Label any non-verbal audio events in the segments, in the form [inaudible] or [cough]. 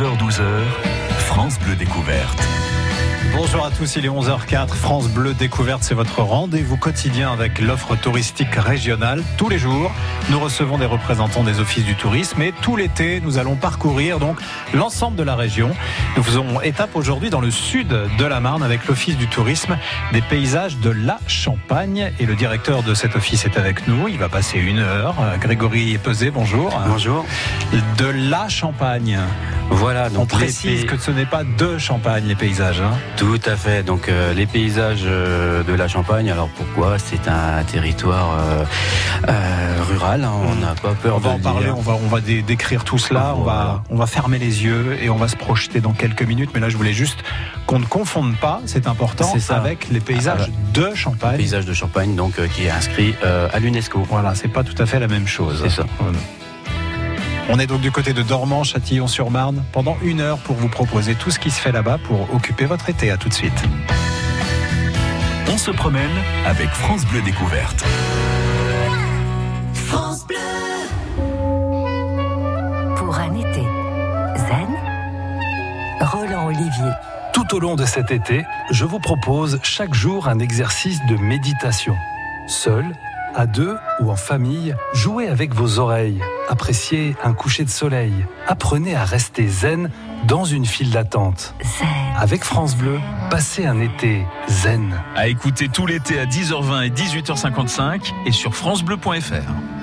11h-12h, France Bleu Découverte. Bonjour à tous, il est 11h04. France Bleu Découverte, c'est votre rendez-vous quotidien avec l'offre touristique régionale. Tous les jours, nous recevons des représentants des offices du tourisme et tout l'été, nous allons parcourir donc l'ensemble de la région. Nous faisons étape aujourd'hui dans le sud de la Marne avec l'office du tourisme des paysages de la Champagne et le directeur de cet office est avec nous. Il va passer une heure. Grégory Pesé, bonjour. Bonjour. De la Champagne. Voilà, donc on précise que ce n'est pas de Champagne les paysages. Hein. Tout à fait. Donc euh, les paysages euh, de la Champagne. Alors pourquoi? C'est un territoire euh, rural. Hein, on n'a pas peur. On va en parler. On va on va décrire tout cela. On va on va fermer les yeux et on va se projeter dans quelques minutes. Mais là, je voulais juste qu'on ne confonde pas. C'est important. Ça. Avec les paysages ah, de Champagne. Paysages de Champagne, donc qui est inscrit à l'UNESCO. Voilà, c'est pas tout à fait la même chose. C'est ça. On est donc du côté de Dormant, Châtillon-sur-Marne, pendant une heure pour vous proposer tout ce qui se fait là-bas pour occuper votre été. À tout de suite. On se promène avec France Bleu Découverte. France Bleu. Pour un été zen, Roland Olivier. Tout au long de cet été, je vous propose chaque jour un exercice de méditation. Seul, à deux ou en famille, jouez avec vos oreilles, appréciez un coucher de soleil, apprenez à rester zen dans une file d'attente. Avec France Bleu, passez un été zen. À écouter tout l'été à 10h20 et 18h55 et sur francebleu.fr.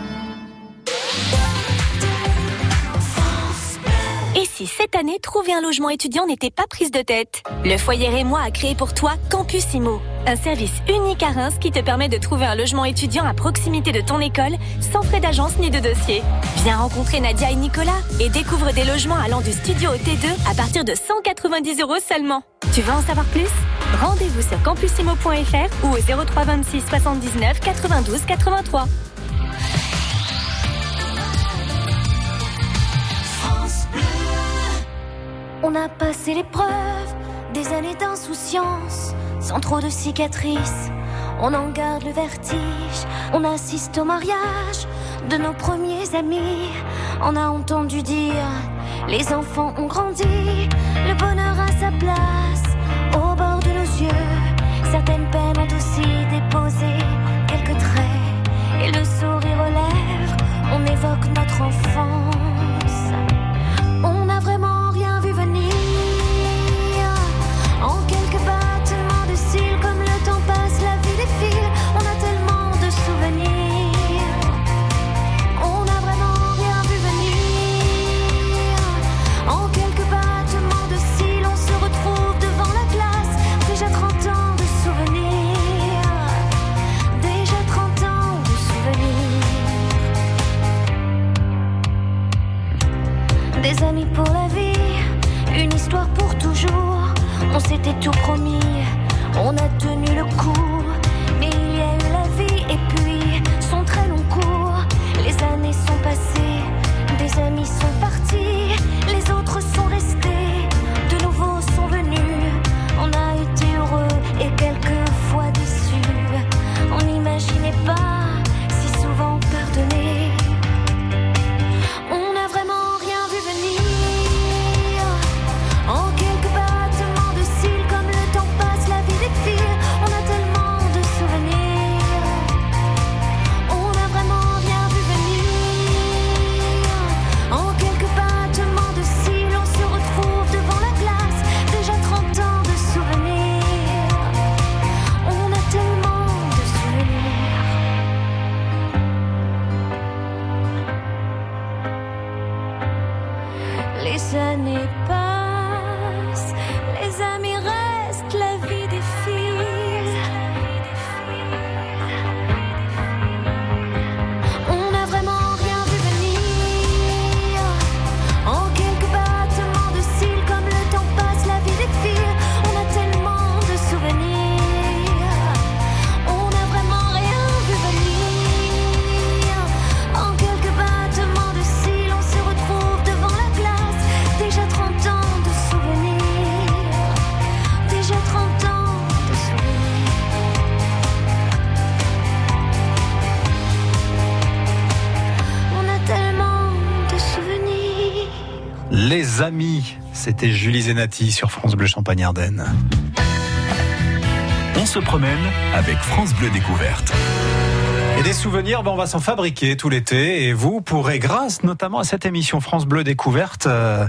cette année, trouver un logement étudiant n'était pas prise de tête Le Foyer et moi a créé pour toi Campus Imo un service unique à Reims qui te permet de trouver un logement étudiant à proximité de ton école sans frais d'agence ni de dossier. Viens rencontrer Nadia et Nicolas et découvre des logements allant du studio au T2 à partir de 190 euros seulement. Tu veux en savoir plus? Rendez-vous sur campusimo.fr ou au 03 26 79 92 83. On a passé l'épreuve des années d'insouciance sans trop de cicatrices. On en garde le vertige, on assiste au mariage de nos premiers amis. On a entendu dire, les enfants ont grandi, le bonheur a sa place au bord de nos yeux. Certaines peines ont aussi déposé quelques traits et le sourire aux c'était Julie Zenati sur France Bleu Champagne-Ardenne. On se promène avec France Bleu Découverte. Et des souvenirs, ben on va s'en fabriquer tout l'été. Et vous pourrez, grâce notamment à cette émission France Bleu Découverte, euh,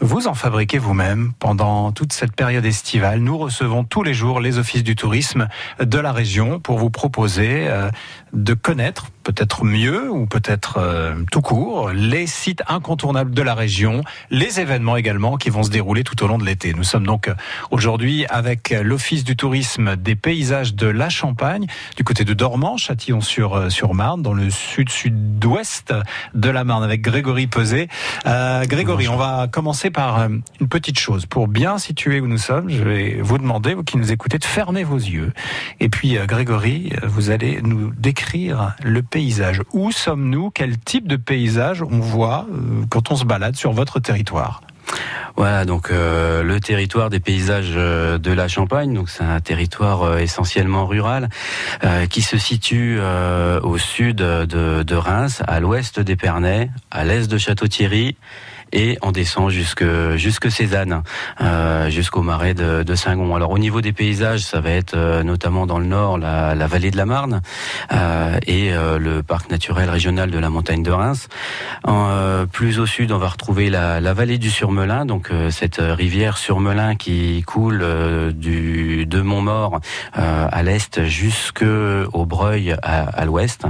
vous en fabriquer vous-même pendant toute cette période estivale. Nous recevons tous les jours les offices du tourisme de la région pour vous proposer euh, de connaître peut-être mieux ou peut-être euh, tout court les sites incontournables de la région, les événements également qui vont se dérouler tout au long de l'été. Nous sommes donc aujourd'hui avec l'office du tourisme des paysages de la Champagne du côté de Dormant, Châtillon-sur sur, sur Marne, dans le sud-sud-ouest de la Marne, avec Grégory Peset. Euh, Grégory, on va commencer par euh, une petite chose. Pour bien situer où nous sommes, je vais vous demander, vous qui nous écoutez, de fermer vos yeux. Et puis, Grégory, vous allez nous décrire le Où sommes-nous? Quel type de paysage on voit quand on se balade sur votre territoire? Voilà, donc euh, le territoire des paysages euh, de la Champagne, c'est un territoire euh, essentiellement rural qui se situe au sud de, de Reims, à l'ouest d'Épernay, à l'est de Château-Thierry et on descend jusque jusque Cézanne, euh, jusqu'au marais de, Saint-Gon. Alors au niveau des paysages, ça va être euh, notamment dans le nord la, vallée de la Marne euh, et le parc naturel régional de la montagne de Reims. Plus au sud, on va retrouver la, vallée du Surmelin, donc cette rivière Surmelin qui coule du de Montmort à l'est jusqu'au Breuil à, à l'ouest.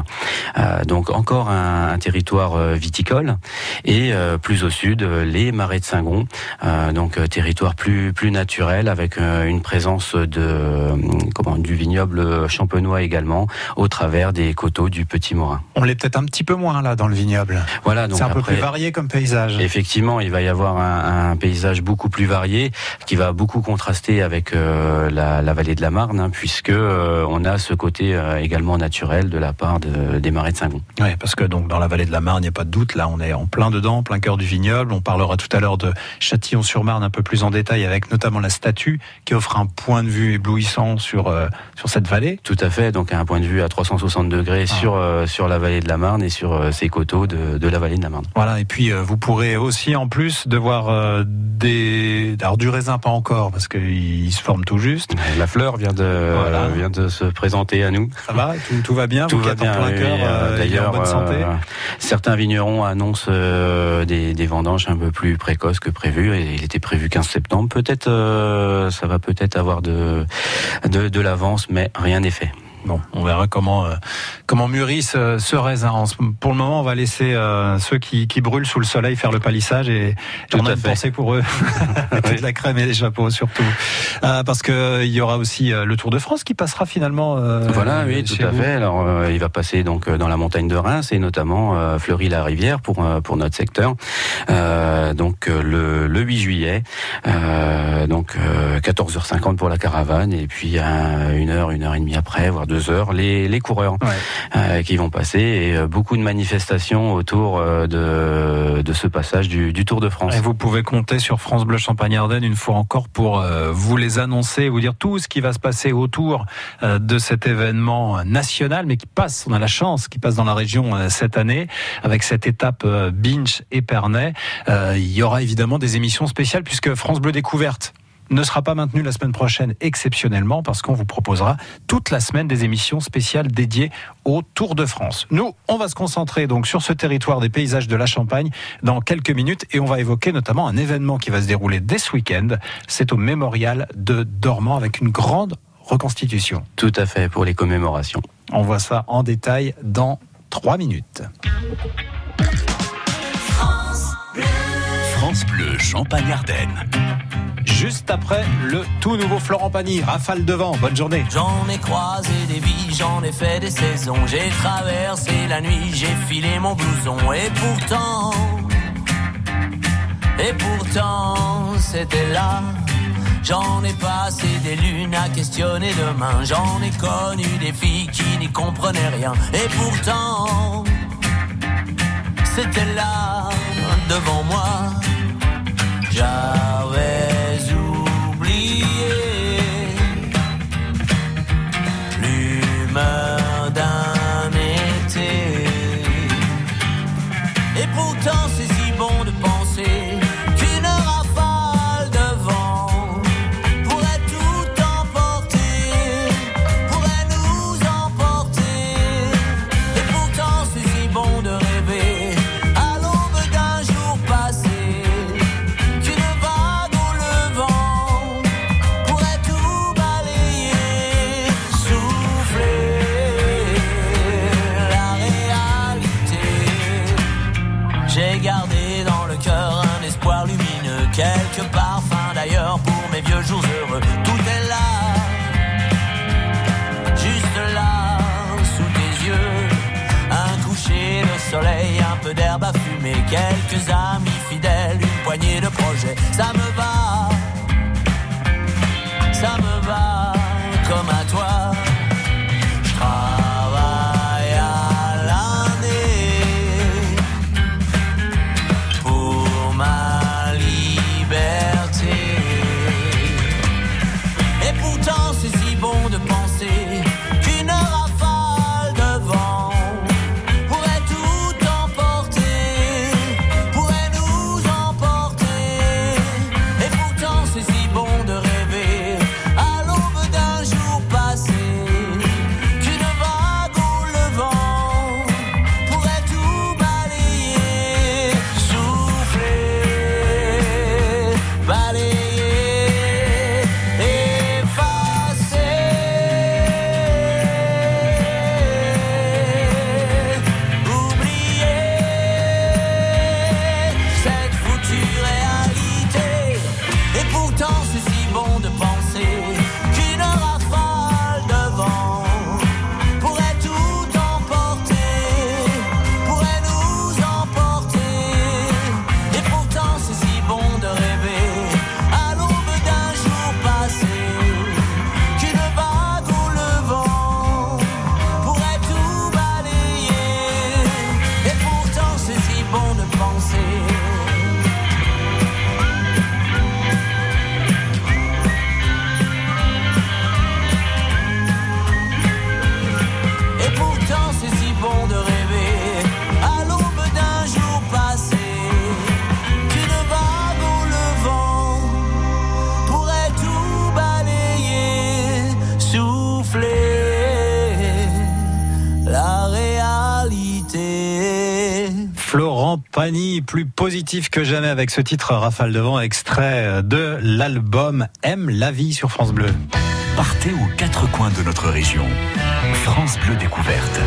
donc encore un, un territoire viticole et plus au sud euh, les marais de Saint-Gon, euh, donc euh, territoire plus plus naturel avec une présence de comment du vignoble champenois également au travers des coteaux du Petit Morin. On l'est peut-être un petit peu moins là dans le vignoble. Voilà, c'est un peu plus varié comme paysage. Effectivement, il va y avoir un, un, paysage beaucoup plus varié qui va beaucoup contraster avec euh, la, la, vallée de la Marne, hein, puisque euh, on a ce côté euh, également naturel de la part de, des marais de Saint-Gon. Oui, parce que donc dans la vallée de la Marne, il n'y a pas de doute. Là, on est en plein dedans, plein cœur du vignoble. On parlera tout à l'heure de Châtillon-sur-Marne un peu plus en détail avec notamment la statue qui offre un point de vue éblouissant sur, euh, sur cette vallée. Tout à fait, donc un point de vue à 360 degrés ah. sur, euh, sur la vallée de la Marne et sur euh, ces coteaux de, de, la vallée de la Marne. Voilà, et puis vous pourrez aussi en plus de voir des... Alors du raisin pas encore parce qu'il se forme tout juste. La fleur vient de, voilà. vient de se présenter à nous. Ça va, tout, tout va bien, tout va bien. En plein cœur, D'ailleurs, bonne santé. certains vignerons annoncent des, des un peu plus précoce que prévu. Et il était prévu 15 septembre. Peut-être, euh, ça va peut-être avoir de, de, de l'avance, mais rien n'est fait. Bon, on verra comment euh, comment mûrit ce, ce, raisin. Pour le moment, on va laisser euh, ceux qui, qui, brûlent sous le soleil faire le palissage et on a pensé pour eux [laughs] toute la crème et les chapeaux surtout, euh, parce que il y aura aussi le Tour de France qui passera finalement. Voilà, oui, tout à fait. Alors, il va passer donc dans la montagne de Reims et notamment Fleury-la-Rivière pour pour notre secteur. donc le, le 8 juillet, donc 14h50 pour la caravane et puis une heure, une heure et demie après, voire deux heures, les, les coureurs ouais. euh, qui vont passer et euh, beaucoup de manifestations autour euh, de, de ce passage du, du, Tour de France. Et vous pouvez compter sur France Bleu Champagne-Ardenne une fois encore pour euh, vous les annoncer, vous dire tout ce qui va se passer autour euh, de cet événement national, mais qui passe, on a la chance, qui passe dans la région euh, cette année avec cette étape Binch Épernay. il y aura évidemment des émissions spéciales puisque France Bleu Découverte ne sera pas maintenu la semaine prochaine exceptionnellement parce qu'on vous proposera toute la semaine des émissions spéciales dédiées au Tour de France. Nous, on va se concentrer donc sur ce territoire des paysages de la Champagne dans quelques minutes et on va évoquer notamment un événement qui va se dérouler dès ce week-end. C'est au mémorial de Dormant avec une grande reconstitution. Tout à fait pour les commémorations. On voit ça en détail dans trois minutes. France Bleu, Champagne-Ardenne juste après le tout nouveau Florent Pagny, Rafale devant. Bonne journée. J'en ai croisé des vies, j'en ai fait des saisons. J'ai traversé la nuit, j'ai filé mon blouson. Et pourtant, et pourtant, c'était là. J'en ai passé des lunes à questionner demain. J'en ai connu des filles qui n'y comprenaient rien. Et pourtant, c'était là, devant moi. job. Quelques amis Plus positif que jamais avec ce titre Rafale de vent, extrait de l'album Aime la vie sur France Bleu. Partez aux quatre coins de notre région. France Bleu Découverte.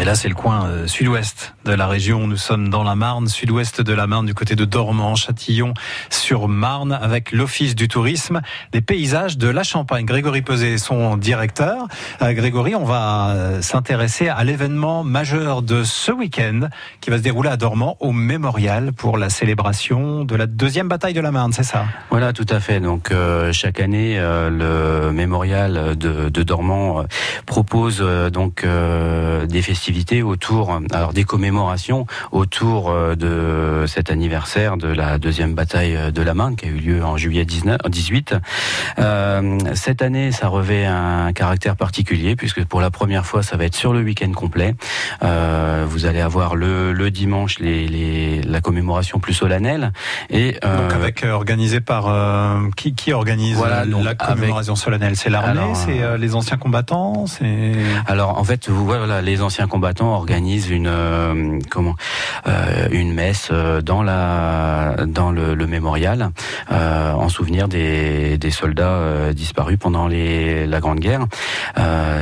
Et là, c'est le coin euh, sud-ouest de la région. Nous sommes dans la Marne, sud-ouest de la Marne, du côté de Dormant, Châtillon, sur Marne, avec l'Office du tourisme des paysages de la Champagne. Grégory Peset son directeur. Euh, Grégory, on va euh, s'intéresser à l'événement majeur de ce week-end qui va se dérouler à Dormant au Mémorial pour la célébration de la deuxième bataille de la Marne, c'est ça? Voilà, tout à fait. Donc chaque année, le mémorial de, de Dormant euh, propose donc des autour, alors des commémorations autour euh, de cet anniversaire de la deuxième bataille de la Marne qui a eu lieu en juillet 19, 18. Euh, cette année, ça revêt un caractère particulier puisque pour la première fois, ça va être sur le week-end complet. Euh, vous allez avoir le, le dimanche les, les, la commémoration plus solennelle et Donc euh, avec euh, organisé par euh, qui, qui organise Voilà, euh, donc la commémoration solennelle? C'est l'armée, c'est euh, les anciens combattants, c'est Alors en fait, vous voilà, les anciens combattants organisent une euh, comment euh, une messe euh, dans la dans le, le mémorial en souvenir des, des soldats disparus pendant les, la Grande Guerre.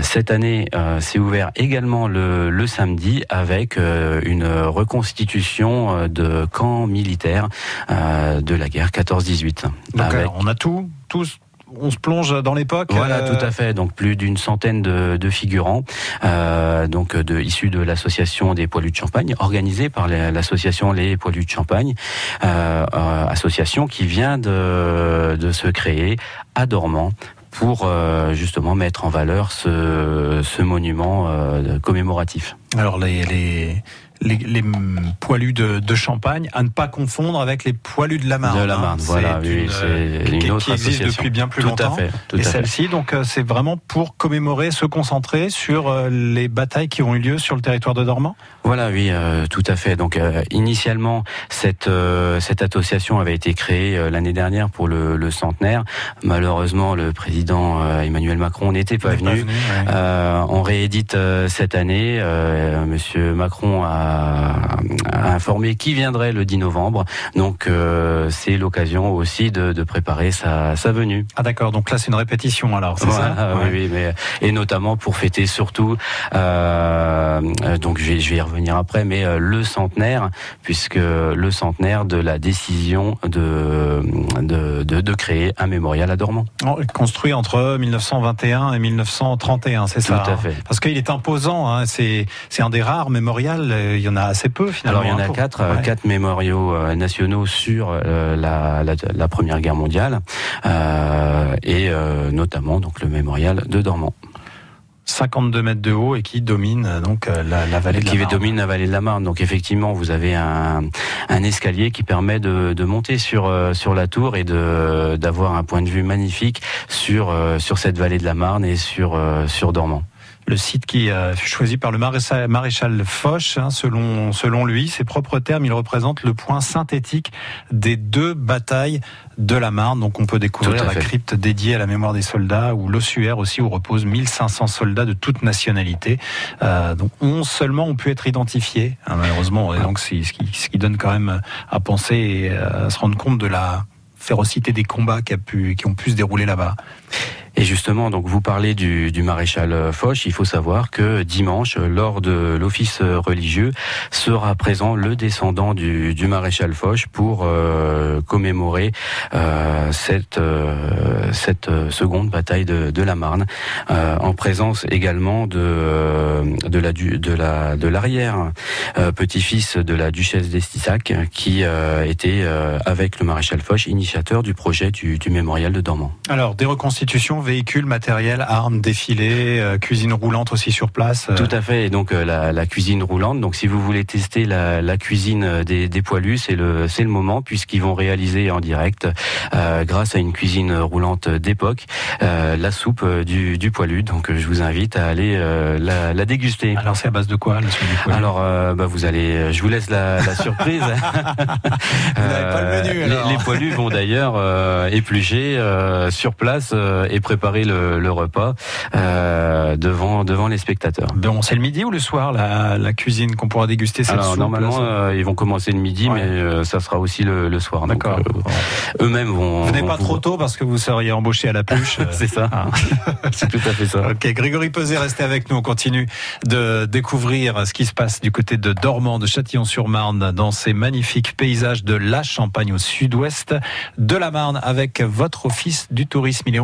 Cette année, c'est ouvert également le, le samedi avec une reconstitution de camps militaires de la guerre 14-18. Donc Avec- on a tout, tous, on se plonge dans l'époque. Voilà, euh, tout à fait. Donc plus d'une centaine de, de figurants, euh, donc de issus de l'association des poilus de Champagne, organisée par l'association Les Poilus de Champagne, euh, association qui vient de, de se créer à Dormant pour euh, justement mettre en valeur ce, ce monument euh, commémoratif. Alors les les les, les poilus de, de Champagne à ne pas confondre avec les poilus de la Marne. De la hein. Marne, C'est voilà, oui, une, c'est euh, une qui, autre qui existe depuis bien plus Tout à longtemps. fait, tout et à fait. celle-ci, donc, euh, c'est vraiment pour commémorer, se concentrer sur euh, les batailles qui ont eu lieu sur le territoire de Dormant. Voilà, oui, euh, tout à fait. Donc, euh, initialement, cette cette association avait été créée l'année dernière pour le, le centenaire. Malheureusement, le président Emmanuel Macron n'était pas venu. ouais. On réédite cette année. Monsieur Macron a, a informé qui viendrait le 10 novembre. Donc, euh, c'est l'occasion aussi de, de préparer sa, sa venue. Ah d'accord, donc là c'est une répétition alors, c'est ça? Ouais. oui, mais et notamment pour fêter surtout, euh, euh, donc je vais, je vais y revenir après, mais euh, le centenaire, puisque le centenaire de la décision de de, de, de créer un mémorial à Dormant. Oh, Construit entre 1921 et 1931, c'est ça Tout à hein? fait. Parce qu'il est imposant, hein, c'est c'est un des rares mémorials. Euh, il y en a assez peu finalement. Alors il y en hein, a pour- quatre, Ouais. quatre mémoriaux euh, nationaux sur euh, la, la, la Première Guerre mondiale euh, et notamment donc le mémorial de Dormant. 52 mètres de haut et qui domine donc la, la vallée de la qui Marne. domine la vallée de la Marne. Donc effectivement, vous avez un, un escalier qui permet de, de monter sur sur la tour et de d'avoir un point de vue magnifique sur sur cette vallée de la Marne et sur sur Dormant. Le site qui fut choisi par le maréchal, maréchal Foch, hein, selon, selon lui, ses propres termes, il représente le point synthétique des deux batailles de la Marne. Donc on peut découvrir la crypte dédiée à la mémoire des soldats ou l'ossuaire aussi où reposent 1500 soldats de toute nationalité. Euh, donc 11 seulement ont pu être identifiés, hein, malheureusement. Et donc c'est ce qui, ce qui donne quand même à penser et euh, à se rendre compte de la férocité des combats qui, a pu, qui ont pu se dérouler là-bas. Et justement, donc vous parlez du, maréchal Foch. Il faut savoir que dimanche, lors de l'office religieux, sera présent le descendant du, maréchal Foch pour euh, commémorer euh, cette euh, euh, seconde bataille de, la Marne, euh, en présence également de euh, de l'arrière euh, petit-fils de la duchesse d'Estissac, qui euh, était euh, avec le maréchal Foch initiateur du projet du, du mémorial de Dormant. Alors, des reconstitutions, véhicules, matériel, armes, défilés, euh, cuisine roulante aussi sur place. euh, Tout à fait. Et donc euh, la, la cuisine roulante. Donc si vous voulez tester la, la cuisine des, des poilus, c'est le c'est le moment puisqu'ils vont réaliser en direct, grâce à une cuisine roulante d'époque, la soupe du, du poilu. Donc je vous invite à aller la, la déguster. Alors, c'est à base de quoi, la soupe du poilu? Alors, bah, vous allez, je vous laisse la, surprise. [laughs] Vous n'avez pas le menu, les- les, poilus vont d'ailleurs éplucher sur place et préparer le, le repas euh, devant devant les spectateurs. Bon, c'est le midi ou le soir, la, la cuisine qu'on pourra déguster cette Alors soupe, normalement, là, euh, ils vont commencer le midi, Ouais. mais euh, ça sera aussi le, le soir. D'accord. euh, Eux-mêmes vont. Venez vont pas vous- trop tôt parce que vous seriez embauché à la pluche. [laughs] C'est ça. Ah. [laughs] C'est tout à fait ça. Ok, Grégory Peset, restez avec nous. On continue de découvrir ce qui se passe du côté de Dormant, de Châtillon-sur-Marne, dans ces magnifiques paysages de la Champagne au sud-ouest de la Marne, avec votre office du tourisme. Il est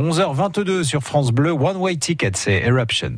11h22 sur France Bleu. One Way Ticket, c'est Eruption.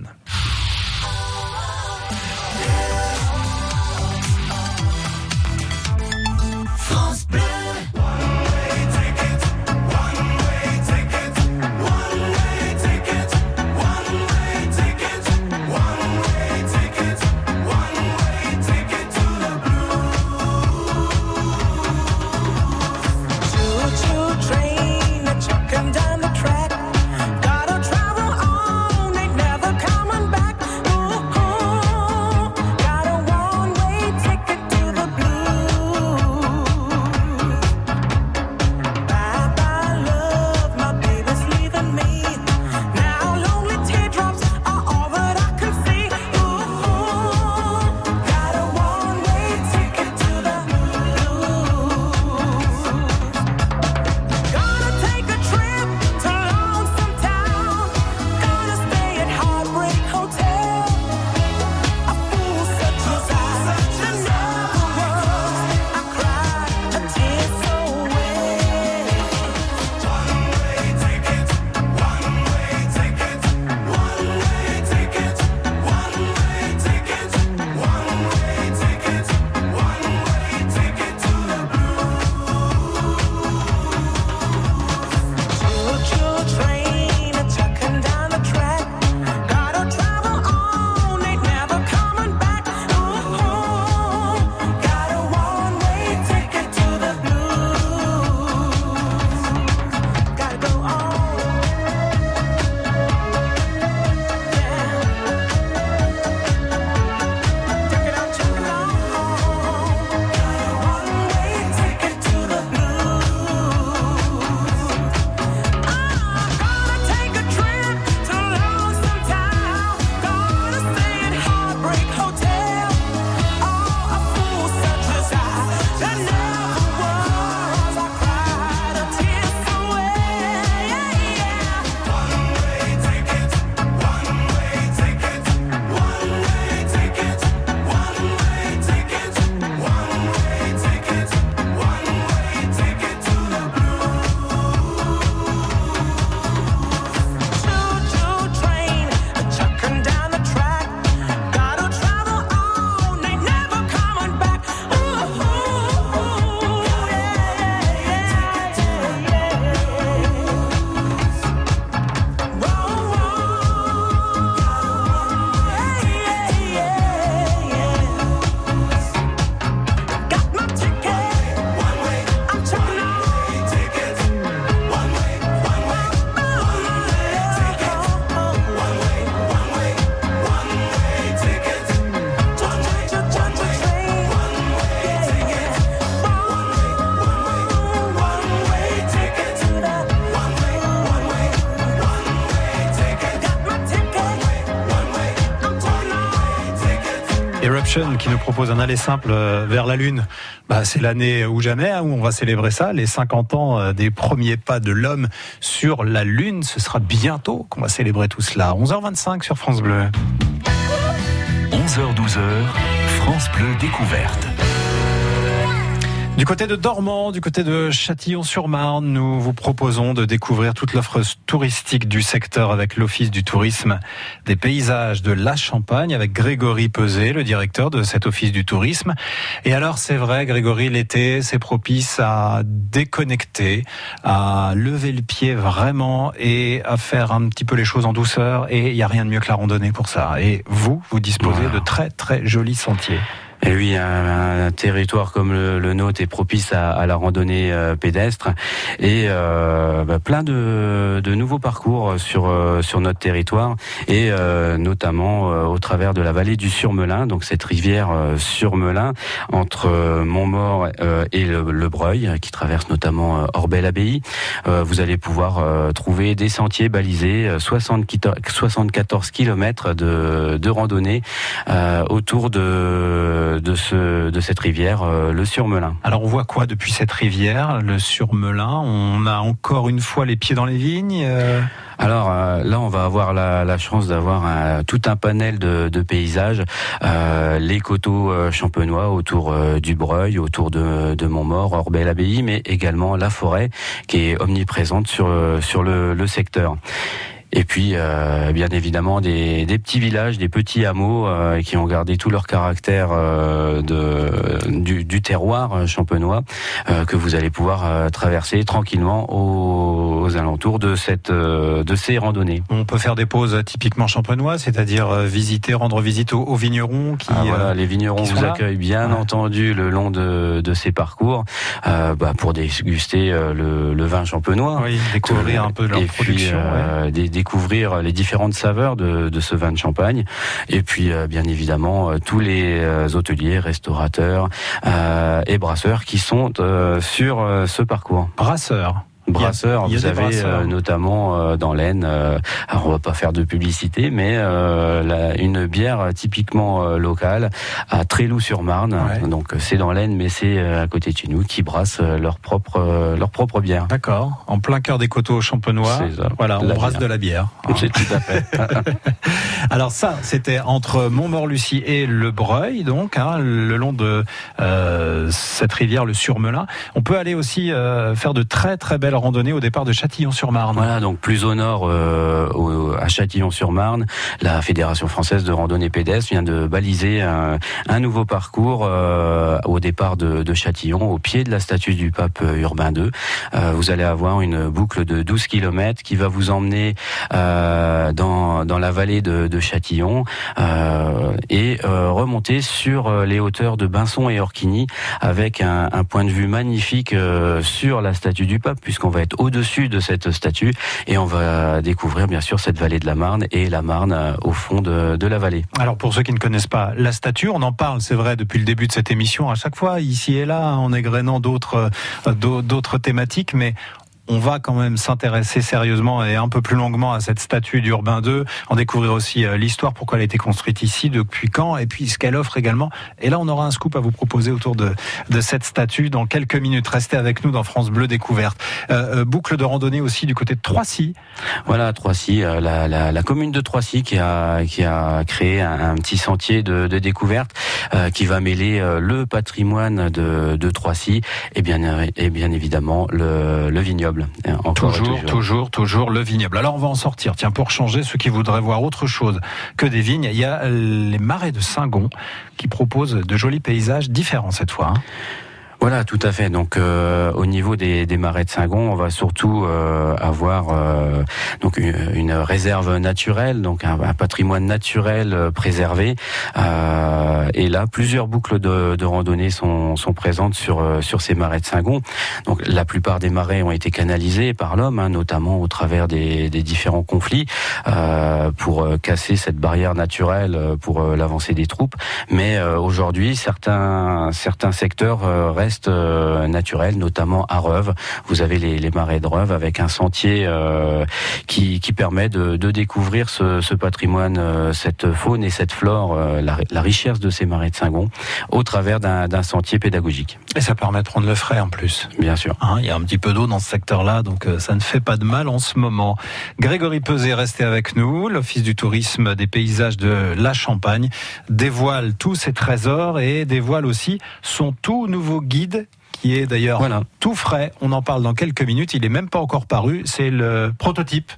Propose un aller simple euh, vers la Lune. Bah, c'est l'année ou jamais hein, où on va célébrer ça, les 50 ans euh, des premiers pas de l'homme sur la Lune. Ce sera bientôt qu'on va célébrer tout cela. 11h25 sur France Bleu. 11h-12h, France Bleu découverte. Du côté de Dormant, du côté de Châtillon-sur-Marne, nous vous proposons de découvrir toute l'offre touristique du secteur avec l'Office du tourisme des paysages de la Champagne avec Grégory Peset, le directeur de cet Office du tourisme. Et alors, c'est vrai, Grégory, l'été, c'est propice à déconnecter, à lever le pied vraiment et à faire un petit peu les choses en douceur. Et il n'y a rien de mieux que la randonnée pour ça. Et vous, vous disposez de très, très jolis sentiers. Et oui, un, un territoire comme le, le nôtre est propice à, à la randonnée euh, pédestre et euh, bah, plein de, de nouveaux parcours sur euh, sur notre territoire et euh, notamment euh, au travers de la vallée du Surmelin, donc cette rivière euh, Surmelin entre Montmort et le, le Breuil, qui traverse notamment Orbel-Abbaye. Vous allez pouvoir trouver des sentiers balisés, euh, 60 qui- 74 kilomètres de, de randonnée autour de, de, ce, de cette rivière, euh, le Surmelin. Alors on voit quoi depuis cette rivière, le Surmelin? On a encore une fois les pieds dans les vignes. euh, Alors euh, là, on va avoir la, la chance d'avoir tout un panel de, de paysages, euh, les coteaux euh, champenois autour du Breuil, autour de, de Montmort, Orbel-Abbaye, mais également la forêt qui est omniprésente sur, sur le, le secteur. Et puis, euh, bien évidemment, des, des petits villages, des petits hameaux euh, qui ont gardé tout leur caractère euh, de, du, du terroir euh, champenois euh, que vous allez pouvoir euh, traverser tranquillement aux, aux alentours de cette euh, de ces randonnées. On peut faire des pauses typiquement champenois, c'est-à-dire visiter, rendre visite aux, aux vignerons qui. Ah, voilà, les vignerons vous accueillent bien Ouais. entendu le long de, de ces parcours euh, bah, pour déguster euh, le, le vin champenois. oui, découvrir un peu leur et production. puis découvrir les différentes saveurs de, de ce vin de champagne et puis euh, bien évidemment euh, tous les euh, hôteliers, restaurateurs et brasseurs qui sont sur ce parcours. ouais. Brasseur. Brasseurs, vous avez brasseurs. euh, notamment euh, dans l'Aisne, euh, alors on va pas faire de publicité, mais euh, la- une bière typiquement euh, locale à Tréloux-sur-Marne. Ouais. Donc euh, c'est dans l'Aisne, mais c'est euh, à côté de chez nous qui brassent euh, leur propre euh, leur propre bière. D'accord. En plein cœur des coteaux champenois. Voilà, on La brasse bière. de la bière. hein. C'est tout à fait. [laughs] Alors ça, c'était entre Montmort-Lucie et le Breuil, donc hein, le long de euh, cette rivière, le Surmelin. On peut aller aussi euh, faire de très très belles randonnées au départ de Châtillon-sur-Marne. Voilà, donc plus au nord, euh, à Châtillon-sur-Marne, la Fédération française de randonnée pédestre vient de baliser un, nouveau parcours euh, au départ de, Châtillon, au pied de la statue du pape euh, Urbain II. Vous allez avoir une boucle de 12 km qui va vous emmener dans, la vallée de, Châtillon et remonter sur les hauteurs de Binson et Orquigny avec un, un point de vue magnifique sur la statue du pape puisqu'on va être au-dessus de cette statue et on va découvrir bien sûr cette vallée de la Marne et la Marne euh, au fond de, de la vallée. Alors pour ceux qui ne connaissent pas la statue, on en parle, c'est vrai, depuis le début de cette émission, à chaque fois, ici et là, en égrénant d'autres euh, d'au- d'autres thématiques, mais on va quand même s'intéresser sérieusement et un peu plus longuement à cette statue d'Urbain II, en découvrir aussi euh, l'histoire, pourquoi elle a été construite ici, depuis quand, et puis ce qu'elle offre également. Et là, on aura un scoop à vous proposer autour de, de cette statue dans quelques minutes. Restez avec nous dans France Bleu Découverte. Euh, euh, boucle de randonnée aussi du côté de Troissy. Voilà, Troissy, euh, la, commune de Troissy qui a, qui a créé un, petit sentier de, de découverte qui va mêler le patrimoine de, de Troissy et bien, et bien évidemment le, le vignoble. Encore et Toujours, toujours, toujours le vignoble. Alors on va en sortir. Tiens, pour changer, ceux qui voudraient voir autre chose que des vignes, il y a les marais de Saint-Gon qui proposent de jolis paysages différents cette fois. hein. Voilà, tout à fait. Donc, euh, au niveau des, des marais de Saint-Gon, on va surtout euh, avoir euh, donc une, une réserve naturelle, donc un, un patrimoine naturel euh, préservé. Euh, et là, plusieurs boucles de, de randonnée sont, sont présentes sur euh, sur ces marais de Saint-Gon. Donc, la plupart des marais ont été canalisés par l'homme, hein, notamment au travers des, des différents conflits, pour casser cette barrière naturelle pour l'avancée des troupes. Mais aujourd'hui, certains certains secteurs touristes euh, naturels, notamment à Reuve. Vous avez les, les marais de Reuve avec un sentier euh, qui, qui permet de, de découvrir ce, ce patrimoine, euh, cette faune et cette flore, la, la richesse de ces marais de Saint-Gon, au travers d'un sentier pédagogique, Et ça permet de le frais en plus. bien sûr. Hein, il y a un petit peu d'eau dans ce secteur-là, donc ça ne fait pas de mal en ce moment. Grégory Peset, restez avec nous. L'Office du tourisme des paysages de la Champagne dévoile tous ses trésors et dévoile aussi son tout nouveau guide qui est d'ailleurs Voilà. tout frais. On en parle dans quelques minutes. Il est même pas encore paru. C'est le prototype.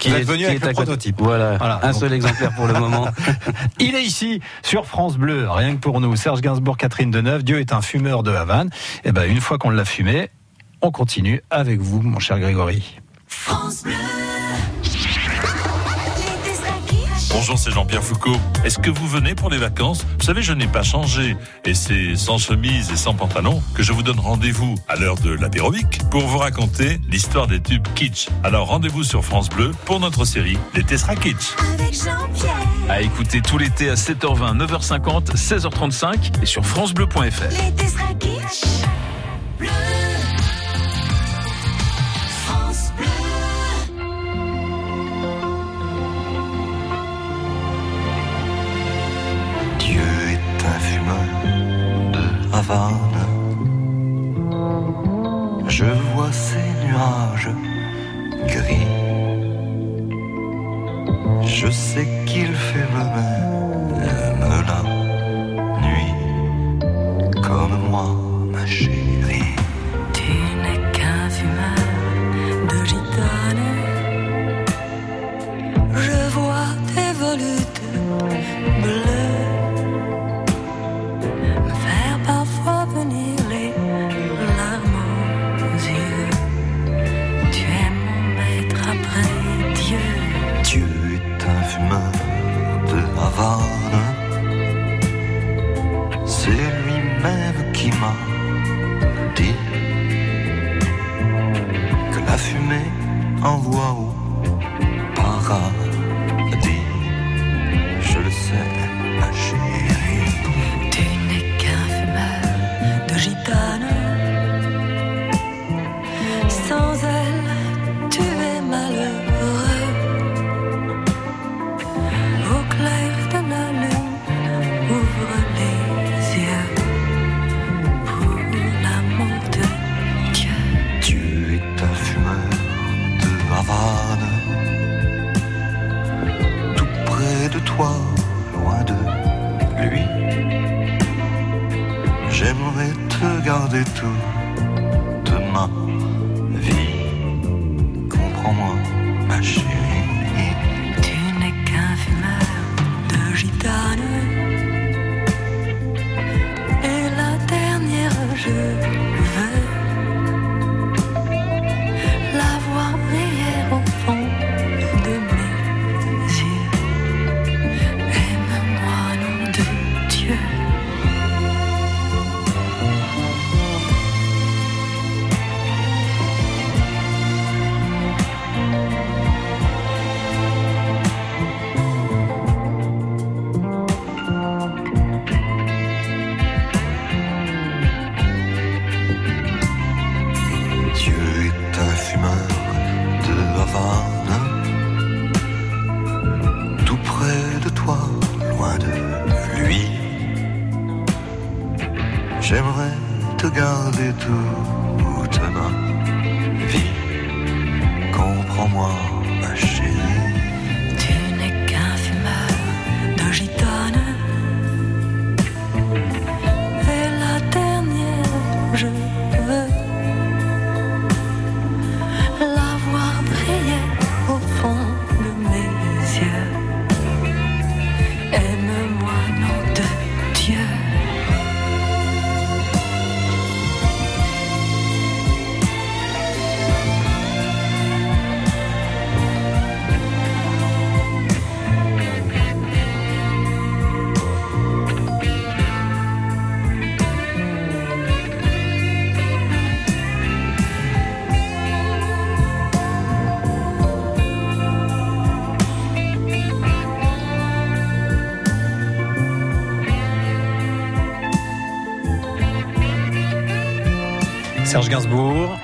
Qui est venu avec le à côté. prototype. Voilà, Voilà, un donc- seul exemplaire pour le moment. [laughs] Il est ici sur France Bleu, rien que pour nous. Serge Gainsbourg, Catherine Deneuve. Dieu est un fumeur de Havane. Et ben une fois qu'on l'a fumé, on continue avec vous, mon cher Grégory. Bonjour, c'est Jean-Pierre Foucault. Est-ce que vous venez pour les vacances Vous savez, je n'ai pas changé. Et c'est sans chemise et sans pantalon que je vous donne rendez-vous à l'heure de l'apérobic pour vous raconter l'histoire des tubes kitsch. Alors rendez-vous sur France Bleu pour notre série L'été sera kitsch. Avec Jean-Pierre. À écouter tout l'été à 7h20, 9h50, 16h35 et sur francebleu.fr. L'été sera kitsch. Bleu.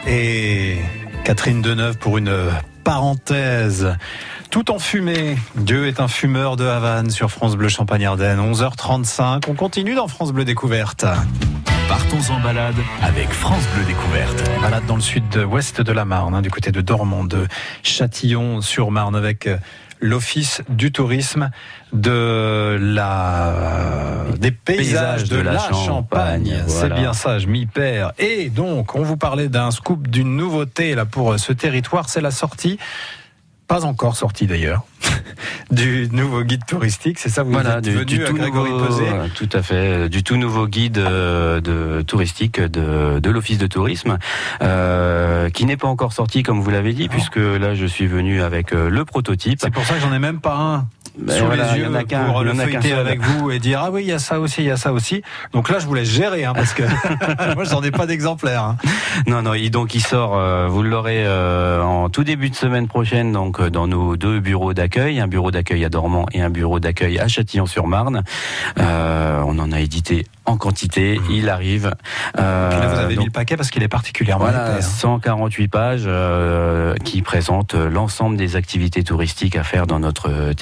Et Catherine Deneuve pour une parenthèse. Tout en fumée. Dieu est un fumeur de Havane sur France Bleu Champagne-Ardenne. 11h35. On continue dans France Bleu Découverte. Partons en balade avec France Bleu Découverte. Balade dans le sud-ouest de la Marne, hein, du côté de Dormont, de Châtillon-sur-Marne, avec l'Office du tourisme de la des paysages, de, la, Champagne. C'est voilà. bien ça, je m'y perds. Et donc, on vous parlait d'un scoop, d'une nouveauté là pour ce territoire, c'est la sortie. Pas encore sortie d'ailleurs, [laughs] du nouveau guide touristique. C'est ça, vous Voilà, êtes du, venu du à tout Grégory nouveau, euh, tout à fait, du tout nouveau guide euh, de touristique de, de l'office de tourisme, euh, qui n'est pas encore sorti comme vous l'avez dit, puisque là je suis venu avec euh, le prototype. C'est pour ça que j'en ai même pas un Ben sous voilà, les yeux a pour le feuilleter avec vous et dire ah oui il y a ça aussi il y a ça aussi. Donc là je vous laisse gérer hein, parce que [laughs] [laughs] moi j'en ai pas d'exemplaires. hein. Non, non, il, donc il sort, euh, vous l'aurez euh, en tout début de semaine prochaine, donc euh, dans nos deux bureaux d'accueil, un bureau d'accueil à Dormant et un bureau d'accueil à Châtillon-sur-Marne. Euh, on en a édité en quantité, il arrive. Euh, là vous avez mis le paquet parce qu'il est particulièrement Voilà, épais, hein. 148 pages qui présentent l'ensemble des activités touristiques à faire dans notre euh,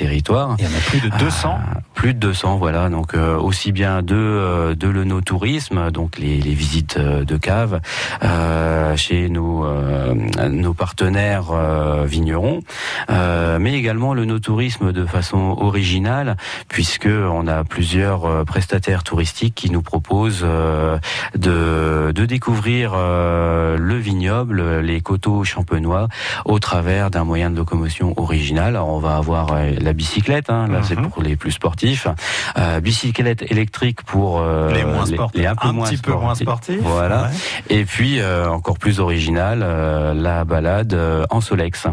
territoire. Il y en a plus de 200. Ah, plus de 200, voilà. Donc euh, aussi bien de euh, de donc les, les visites euh, de caves euh, chez nos nos partenaires vignerons, mais également le no-tourisme de façon originale, puisque on a plusieurs prestataires touristiques qui nous proposent de de découvrir le vignoble, les coteaux champenois, au travers d'un moyen de locomotion original. Alors on va avoir la bicyclette, hein, là c'est Mhm. pour les plus sportifs, euh, bicyclette électrique pour euh, les moins sportifs, un peu moins petit peu moins sportifs. Voilà. Ouais. Et puis euh, encore plus original, euh, la balade euh, en Solex.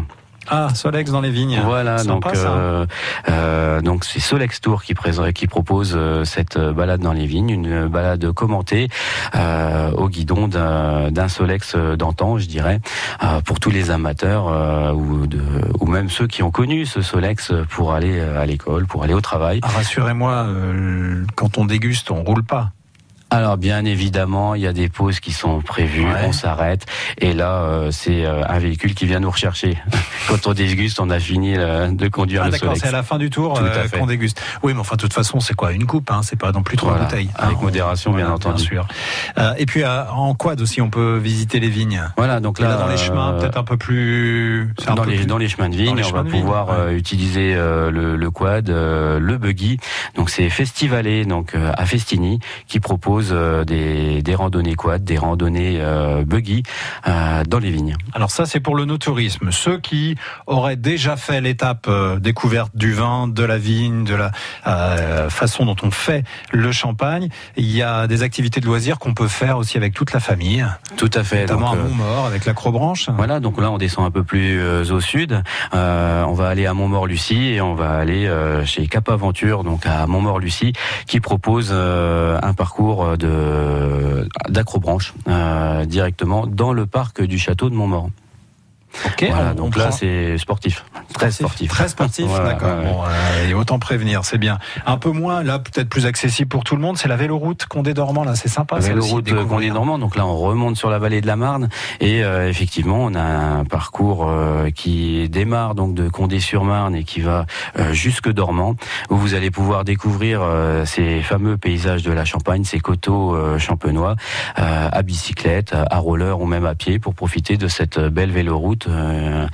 Ah Solex dans les vignes. Voilà, donc euh, euh, donc c'est Solex Tour qui, présente, qui propose euh, cette balade dans les vignes, une balade commentée euh, au guidon d'un d'un Solex d'antan, je dirais, euh, pour tous les amateurs euh, ou, de, ou même ceux qui ont connu ce Solex pour aller à l'école, pour aller au travail. Ah, Rassurez-moi, euh, quand on déguste, on roule pas. Alors bien évidemment, il y a des pauses qui sont prévues, Ouais. on s'arrête et là euh, c'est euh, un véhicule qui vient nous rechercher. [laughs] Quand on déguste, on a fini euh, de conduire Ah le d'accord, c'est à la fin du tour euh, qu'on déguste. Oui, mais enfin de toute façon, c'est quoi une coupe hein, C'est pas non plus trois Voilà, bouteilles. avec on- modération, bien entendu. sûr. Euh, et puis euh, en quad aussi, on peut visiter les vignes. Voilà, donc là, là, dans les chemins, peut-être un peu plus. dans peu les, plus- dans les chemins de dans vigne, les on va vigne, pouvoir ouais. utiliser euh, le, le quad, euh, le buggy. Donc c'est Festivalé, donc euh, à Festini, qui propose euh, des, des randonnées quad, des randonnées euh, buggy euh, dans les vignes. Alors ça, c'est pour le no-tourisme. Ceux qui auraient déjà fait l'étape découverte du vin, de la vigne, de la euh, façon dont on fait le champagne, il y a des activités de loisirs qu'on peut faire aussi avec toute la famille, Tout à fait. notamment donc, à Montmort avec l'acrobranche. Voilà, donc là on descend un peu plus au sud. Euh, on va aller à Montmort-Lucie et on va aller chez Cap Aventure, donc à Montmort-Lucie, qui propose un parcours d'acrobranche euh, directement dans le parc du château de Montmort. Ok, Voilà, on- donc on là prend- c'est sportif, très sportif. Très sportif, Voilà, d'accord. ouais, ouais. Bon, euh, et autant prévenir, c'est bien. Un peu moins, là, peut-être plus accessible pour tout le monde, c'est la véloroute Condé Dormant, là, c'est sympa. ça Vélo aussi, route découvrir. Condé Normand, donc là on remonte sur la vallée de la Marne et euh, effectivement on a un parcours euh, qui démarre donc de Condé-sur-Marne et qui va euh, jusque Dormant où vous allez pouvoir découvrir euh, ces fameux paysages de la Champagne, ces coteaux euh, champenois euh, à bicyclette, à roller ou même à pied pour profiter de cette belle véloroute euh,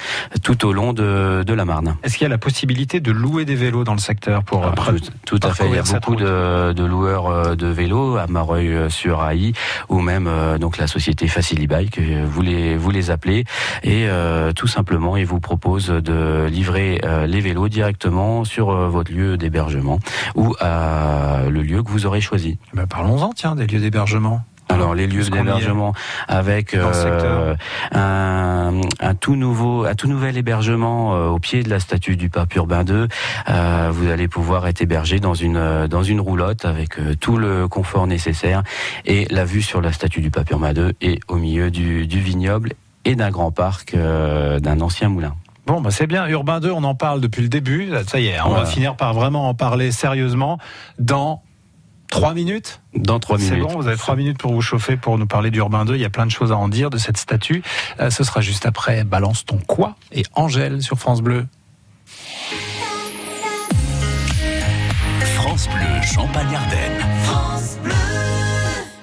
tout au long de, de la Marne. Est-ce qu'il y a la possibilité de louer des vélos dans le secteur pour Ah, euh, tout, tout à fait. Il y a beaucoup de, de loueurs euh, de vélos à Mareuil-sur-Aï ou même euh, donc la société Facilibike. Vous les vous les appelez et euh, tout simplement ils vous proposent de livrer les vélos directement sur votre lieu d'hébergement ou à le lieu que vous aurez choisi. Bah, Parlons-en, tiens, des lieux d'hébergement. Alors les lieux d'hébergement avec euh, un, un tout nouveau, un tout nouvel hébergement euh, au pied de la statue du pape Urbain II. Euh, vous allez pouvoir être hébergé dans une dans une roulotte avec tout le confort nécessaire et la vue sur la statue du pape Urbain II et au milieu du, du vignoble et d'un grand parc d'un ancien moulin. Bon, bah c'est bien. Urbain 2, on en parle depuis le début. Ça y est, on va finir par vraiment en parler sérieusement dans Trois minutes Dans trois C'est minutes. bon, vous avez trois minutes pour vous chauffer, pour nous parler d'Urbain 2. Il y a plein de choses à en dire de cette statue. Euh, ce sera juste après Balance ton quoi et Angèle sur France Bleu. France Bleu, Champagne-Ardenne.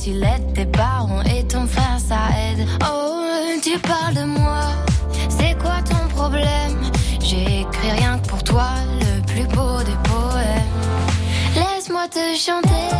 si laide. Tes parents et ton frère, ça aide. Oh, tu parles de moi. C'est quoi ton problème? J'ai écrit rien que pour toi, le plus beau des poèmes. Laisse-moi te chanter.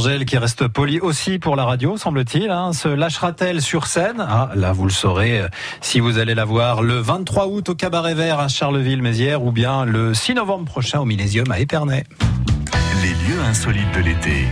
Angèle qui reste polie aussi pour la radio, semble-t-il. hein. Se lâchera-t-elle sur scène? Ah, là, vous le saurez euh, si vous allez la voir le 23 août au Cabaret Vert à Charleville-Mézières ou bien le 6 novembre prochain au Millésium à Épernay. Les lieux insolites de l'été.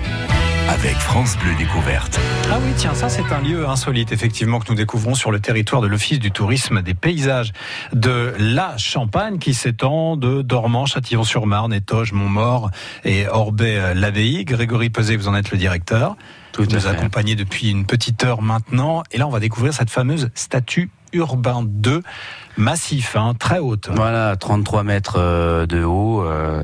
Avec France Bleu Découverte. Ah oui, tiens, ça c'est un lieu insolite, effectivement, que nous découvrons sur le territoire de l'Office du tourisme des paysages de la Champagne, qui s'étend de Dormant, Châtillon-sur-Marne, Étoges, Montmort et Orbay-l'Abbaye. Grégory Peset, vous en êtes le directeur. Tout vous nous fait. accompagnez depuis une petite heure maintenant. Et là, on va découvrir cette fameuse statue Urbain 2, massif, hein, très haute. Voilà, 33 mètres euh, de haut euh,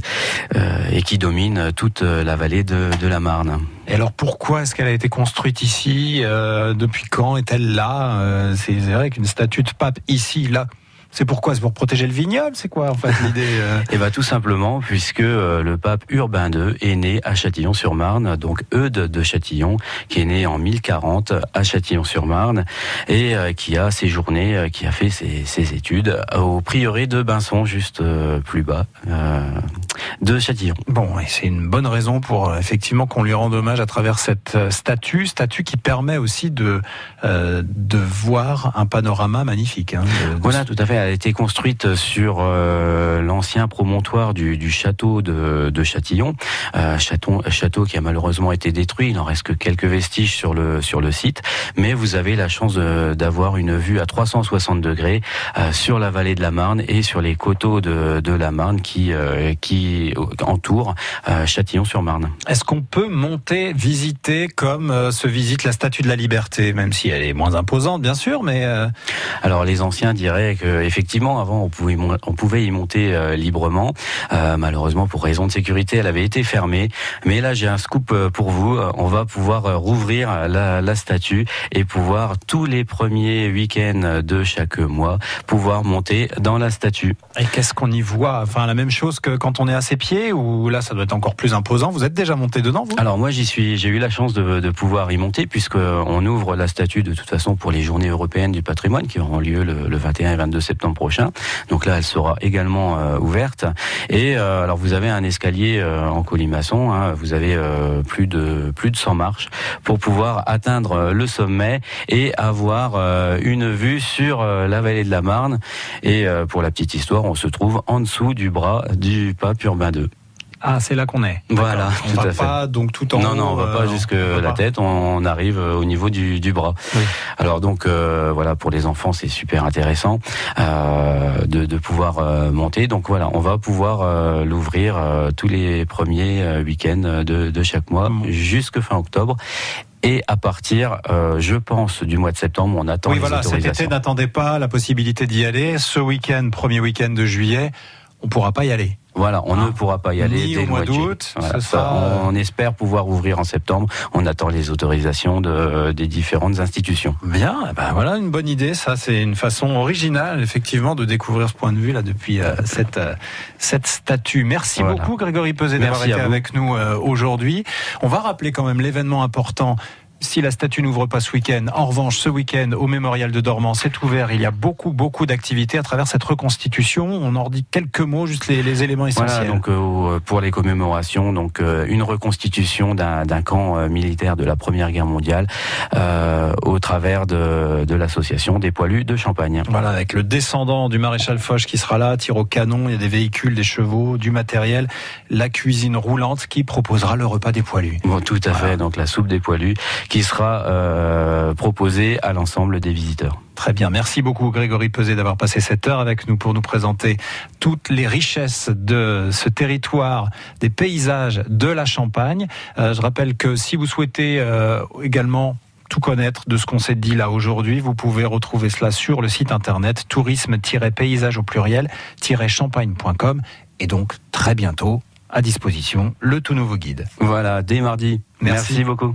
euh, et qui domine toute euh, la vallée de, de la Marne. Et alors pourquoi est-ce qu'elle a été construite ici Euh, Depuis quand est-elle là Euh, C'est vrai qu'une statue de pape ici, là, c'est pourquoi C'est pour protéger le vignoble C'est quoi en fait l'idée euh [laughs] Et va tout simplement puisque euh, le pape Urbain II est né à Châtillon-sur-Marne, donc Eudes de Châtillon, qui est né en 1040 à Châtillon-sur-Marne et euh, qui a séjourné, qui a fait ses, ses études au prieuré de Binson, juste plus bas, euh, de Châtillon. Bon, et c'est une bonne raison pour effectivement qu'on lui rende hommage à travers cette statue, statue qui permet aussi de euh, de voir un panorama magnifique. Hein, de- de- Voilà, tout à fait. Elle a été construite sur euh, l'ancien promontoire du, du château de, de Châtillon, euh, château, château qui a malheureusement été détruit. Il n'en reste que quelques vestiges sur le sur le site, mais vous avez la chance d'avoir une vue à 360 degrés euh, sur la vallée de la Marne et sur les coteaux de, de la Marne qui qui entourent Châtillon-sur-Marne. Est-ce qu'on peut monter, visiter comme se visite la Statue de la Liberté, même si elle est moins imposante, bien sûr, mais Alors les anciens diraient que effectivement avant on pouvait mon- on pouvait y monter euh, librement. Euh, malheureusement pour raison de sécurité elle avait été fermée. Mais là j'ai un scoop euh, pour vous. On va pouvoir rouvrir la, la statue et pouvoir tous les premiers week-ends de chaque mois pouvoir monter dans la statue. et qu'est-ce qu'on y voit? Enfin, la même chose que quand on est à ses pieds, ou là, ça doit être encore plus imposant. Vous êtes déjà monté dedans, vous? Alors moi j'y suis, j'ai eu la chance de, de pouvoir y monter puisque on ouvre la statue de toute façon pour les Journées européennes du patrimoine qui auront lieu le, le 21 et 22 septembre prochain. Donc là elle sera également euh, ouverte. Et euh, alors vous avez un escalier euh, en colimaçon, hein, vous avez plus de plus de 100 marches pour pouvoir atteindre le sommet et avoir une vue sur la vallée de la Marne. Et pour la petite histoire, on se trouve en dessous du bras du pape Urbain II. Ah, c'est là qu'on est. Voilà, On tout va à fait. pas donc tout en non, haut, non, on va euh, pas jusque on va la pas. tête, on arrive euh, au niveau du, du bras. Oui. Alors donc euh, voilà, pour les enfants, c'est super intéressant euh, de, de pouvoir euh, monter. Donc voilà, on va pouvoir euh, l'ouvrir euh, tous les premiers euh, week-ends de, de chaque mois Mm. jusque fin octobre. Et à partir, euh, je pense, du mois de septembre, on attend Oui, les voilà, cet été, n'attendez pas la possibilité d'y aller. Ce week-end, premier week-end de juillet, on pourra pas y aller. Voilà, on Ah. ne pourra pas y aller dès au le mois d'août, Voilà, sera- euh, on, on espère pouvoir ouvrir en septembre. On attend les autorisations de, des différentes institutions. Bien, eh ben voilà une bonne idée. Ça, c'est une façon originale, effectivement, de découvrir ce point de vue là depuis euh, cette euh, cette statue. Merci Voilà. beaucoup, Grégory Peset, d'avoir été avec nous euh, aujourd'hui. On va rappeler quand même l'événement important. Si la statue n'ouvre pas ce week-end, en revanche, ce week-end, au mémorial de Dormans, c'est ouvert. Il y a beaucoup, beaucoup d'activités à travers cette reconstitution. On en dit quelques mots, juste les, les éléments essentiels. Voilà, donc euh, pour les commémorations, donc euh, une reconstitution d'un camp euh, militaire de la Première Guerre mondiale euh, au travers de, de l'association des poilus de Champagne. Voilà, avec le descendant du maréchal Foch qui sera là, tir au canon, il y a des véhicules, des chevaux, du matériel, la cuisine roulante qui proposera le repas des poilus. Bon, tout à fait, donc la soupe des poilus qui sera euh, proposée à l'ensemble des visiteurs. Très bien, merci beaucoup Grégory Peset d'avoir passé cette heure avec nous pour nous présenter toutes les richesses de ce territoire, des paysages de la Champagne. Euh, je rappelle que si vous souhaitez euh, également tout connaître de ce qu'on s'est dit là aujourd'hui, vous pouvez retrouver cela sur le site internet tourisme-paysage au pluriel-champagne.com et donc très bientôt à disposition le tout nouveau guide. Voilà, dès mardi. Merci. Merci beaucoup.